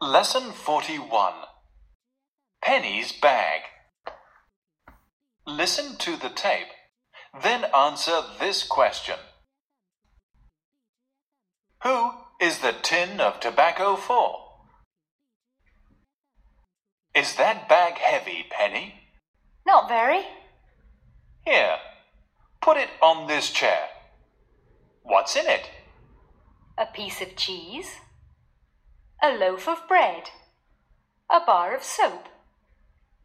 Lesson 41 Penny's Bag. Listen to the tape, then answer this question Who is the tin of tobacco for? Is that bag heavy, Penny? Not very. Here, put it on this chair. What's in it? A piece of cheese, a loaf of bread, a bar of soap,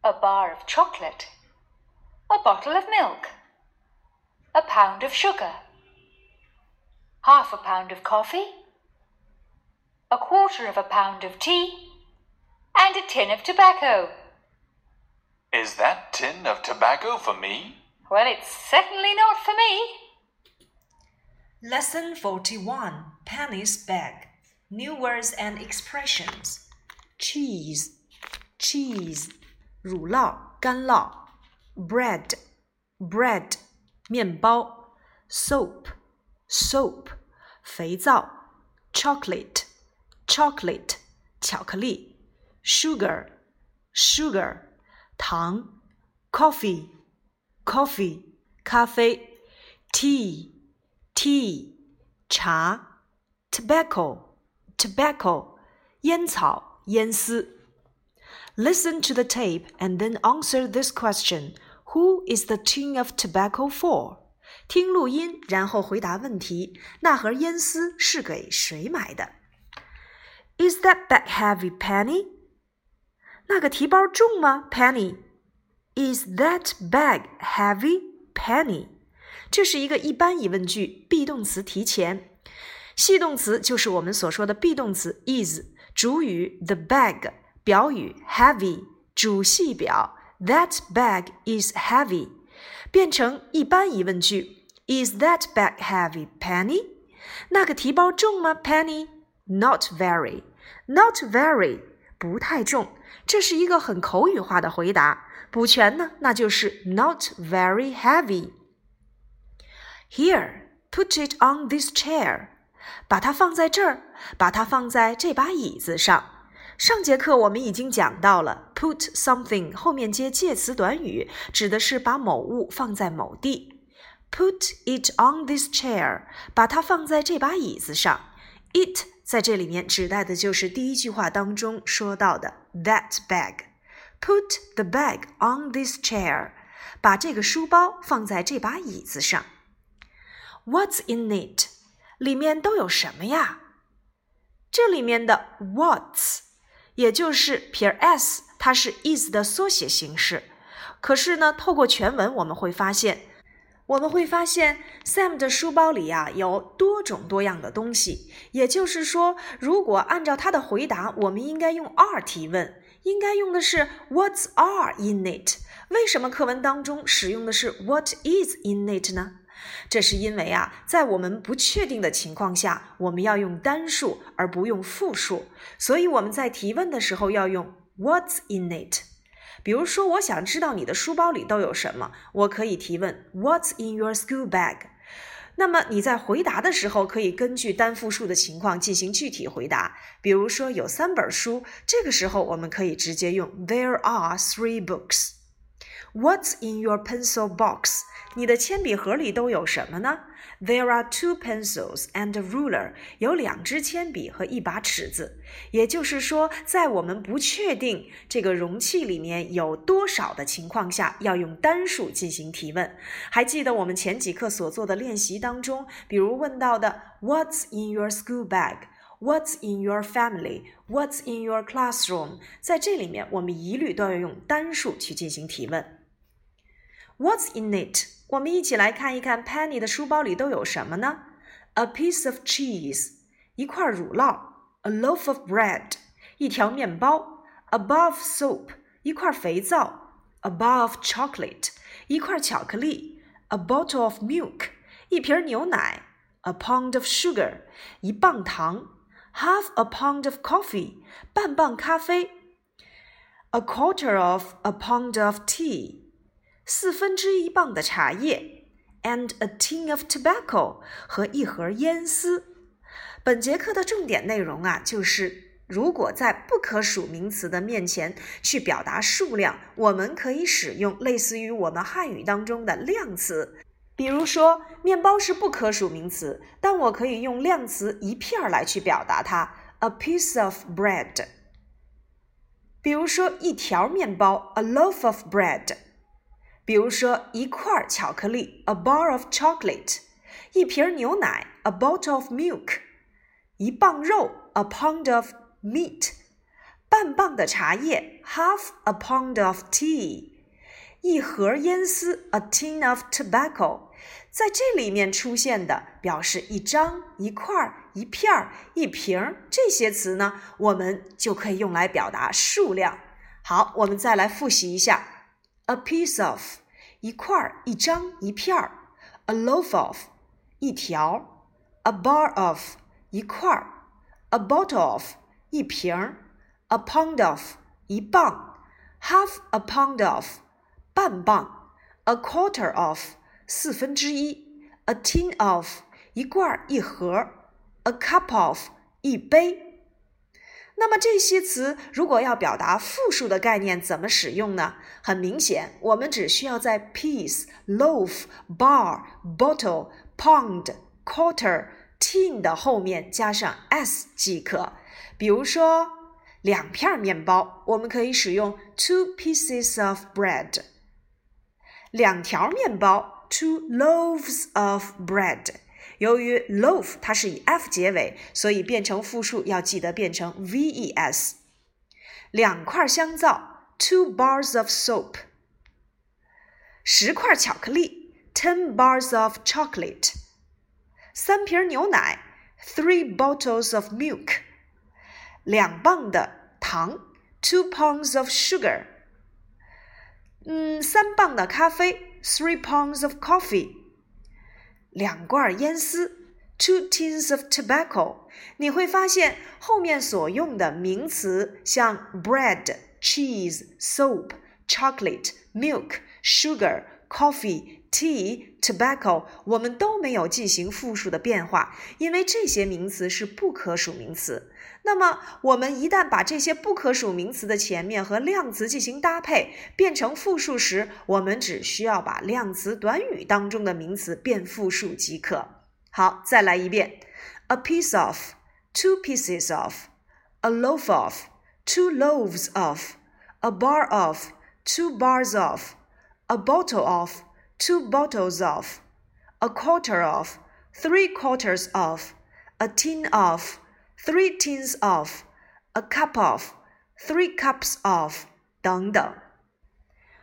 a bar of chocolate, a bottle of milk, a pound of sugar, half a pound of coffee, a quarter of a pound of tea, and a tin of tobacco. Is that tin of tobacco for me? Well, it's certainly not for me. Lesson 41 Penny's Bag New words and expressions cheese cheese 乳酪干酪 bread bread 面包 soap soap 肥皂 chocolate chocolate 巧克力 sugar sugar 糖 coffee coffee 咖啡 tea tea 茶，tobacco tobacco 烟草烟丝。Listen to the tape and then answer this question: Who is the tin of tobacco for? 听录音，然后回答问题。那盒烟丝是给谁买的？Is that bag heavy, Penny? 那个提包重吗，Penny? Is that bag heavy, Penny? 这是一个一般疑问句，be 动词提前， 系动词就是我们所说的 be 动词 is，主语 the bag，表语 heavy，主系表 that bag is heavy，变成一般疑问句，Is that bag heavy, Penny？那个提包重吗，Penny？Not very, not very，不太重。这是一个很口语化的回答，补全呢，那就是 not very heavy。Here, put it on this chair. 把它放在这儿，把它放在这把椅子上。上节课我们已经讲到了，put something 后面接介词短语，指的是把某物放在某地。Put it on this chair，把它放在这把椅子上。It 在这里面指代的就是第一句话当中说到的 that bag。Put the bag on this chair，把这个书包放在这把椅子上。What's in it？里面都有什么呀？这里面的 what's，也就是撇 s，它是 is 的缩写形式。可是呢，透过全文我们会发现，我们会发现 Sam 的书包里呀有多种多样的东西。也就是说，如果按照他的回答，我们应该用 are 提问，应该用的是 What's are in it？为什么课文当中使用的是 What is in it 呢？这是因为啊，在我们不确定的情况下，我们要用单数而不用复数，所以我们在提问的时候要用 What's in it？比如说，我想知道你的书包里都有什么，我可以提问 What's in your school bag？那么你在回答的时候，可以根据单复数的情况进行具体回答。比如说有三本书，这个时候我们可以直接用 There are three books。What's in your pencil box？你的铅笔盒里都有什么呢？There are two pencils and a ruler。有两支铅笔和一把尺子。也就是说，在我们不确定这个容器里面有多少的情况下，要用单数进行提问。还记得我们前几课所做的练习当中，比如问到的 What's in your school bag？" bag？What's in your family？What's in your classroom？在这里面，我们一律都要用单数去进行提问。What's in it？我们一起来看一看 Penny 的书包里都有什么呢？A piece of cheese，一块乳酪；a loaf of bread，一条面包；a bar of soap，一块肥皂；a bar of chocolate，一块巧克力；a bottle of milk，一瓶牛奶；a pound of sugar，一磅糖 ；half a pound of coffee，半磅咖啡；a quarter of a pound of tea。四分之一磅的茶叶，and a tin of tobacco 和一盒烟丝。本节课的重点内容啊，就是如果在不可数名词的面前去表达数量，我们可以使用类似于我们汉语当中的量词。比如说，面包是不可数名词，但我可以用量词一片儿来去表达它，a piece of bread。比如说，一条面包，a loaf of bread。比如说，一块巧克力，a bar of chocolate；一瓶牛奶，a bottle of milk；一磅肉，a pound of meat；半磅的茶叶，half a pound of tea。一盒烟丝，a tin of tobacco，在这里面出现的表示一张、一块、一片、一瓶这些词呢，我们就可以用来表达数量。好，我们再来复习一下：a piece of 一块、一张、一片；a loaf of 一条；a bar of 一块；a bottle of 一瓶；a pound of 一磅；half a pound of 半磅，a quarter of 四分之一，a tin of 一罐一盒，a cup of 一杯。那么这些词如果要表达复数的概念，怎么使用呢？很明显，我们只需要在 piece、loaf、bar、bottle、pound、quarter、tin 的后面加上 s 即可。比如说，两片面包，我们可以使用 two pieces of bread。两条面包，two loaves of bread。由于 loaf 它是以 f 结尾，所以变成复数要记得变成 ves。两块香皂，two bars of soap。十块巧克力，ten bars of chocolate。三瓶牛奶，three bottles of milk。两磅的糖，two pounds of sugar。 嗯，三磅的咖啡，three pounds of coffee。两罐烟丝，two tins of tobacco。你会发现后面所用的名词，像 bread、cheese、soap、chocolate、milk、sugar、 coffee、tea、tobacco，我们都没有进行复数的变化，因为这些名词是不可数名词。那么，我们一旦把这些不可数名词的前面和量词进行搭配，变成复数时，我们只需要把量词短语当中的名词变复数即可。好，再来一遍：a piece of, two pieces of, a loaf of, two loaves of, a bar of, two bars of, a bottle of, two bottles of, a quarter of, three quarters of, a tin of. Three tins of, a cup of, three cups of 等等。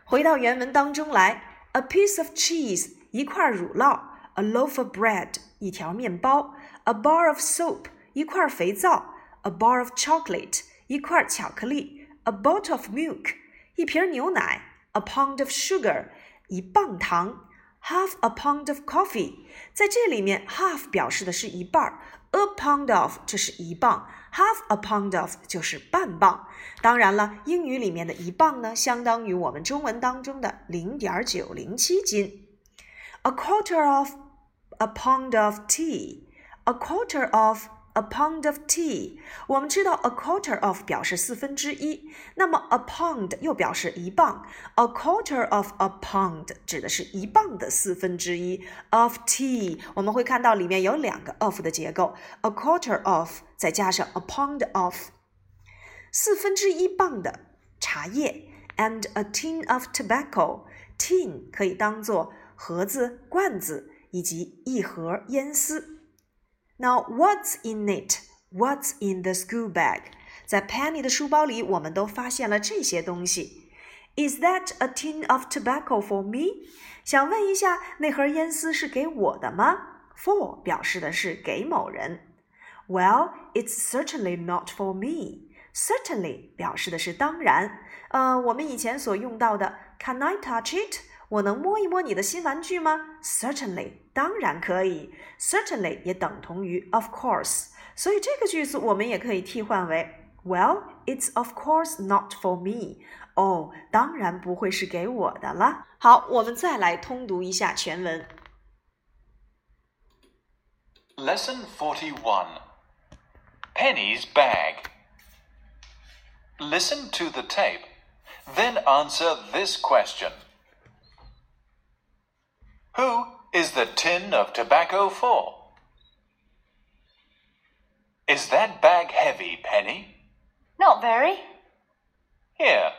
回到原文当中来，a piece of cheese 一块乳酪，a loaf of bread 一条面包，a bar of soap 一块肥皂，a bar of chocolate 一块巧克力，a bottle of milk 一瓶牛奶 ，a pound of sugar 一磅糖，half a pound of coffee 在这里面，half 表示的是一半儿。A pound of 这是一磅，half a pound of 就是半磅。当然了，英语里面的一磅呢，相当于我们中文当中的零点九零七斤。A quarter of a pound of tea，a quarter of。 A pound of tea，我们知道 a quarter of 表示四分之一，那么 a pound 又表示一磅，a quarter of a pound 指的是一磅的四分之一 of tea。我们会看到里面有两个 of 的结构，a quarter of 再加上 a pound of，四分之一磅的茶叶，and a tin of tobacco。tin 可以当做盒子、罐子以及一盒烟丝。 Now, what's in it? What's in the school bag? 在 Penny 的书包里，我们都发现了这些东西。Is that a tin of tobacco for me? 想问一下，那盒烟丝是给我的吗？For 表示的是给某人。Well, it's certainly not for me. Certainly 表示的是当然。呃，我们以前所用到的 Can I touch it? 我能摸一摸你的新玩具吗？Certainly，当然可以。Certainly 也等同于 of course，所以这个句子我们也可以替换为 Well, it's of course not for me。哦，当然不会是给我的了。好，我们再来通读一下全文。Lesson 41 Penny's Bag Listen to the tape, then answer this question Who is the tin of tobacco for? Is that bag heavy, Penny? Not very. Here,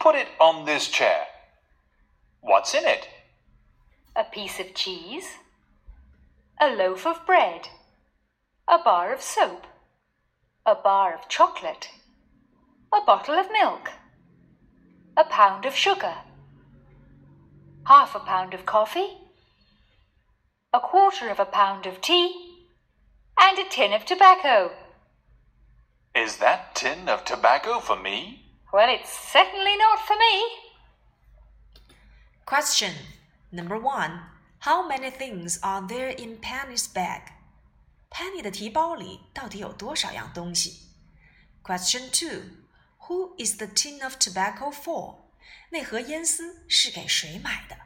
put it on this chair. What's in it? A piece of cheese. A loaf of bread. A bar of soap. A bar of chocolate. A bottle of milk. A pound of sugar Half a pound of coffee. A quarter of a pound of tea. And a tin of tobacco. Is that tin of tobacco for me? Well, it's certainly not for me. Question number one: How many things are there in Penny's bag? Penny 的提包里到底有多少样东西？Question two: Who is the tin of tobacco for? 那盒烟丝是给谁买的？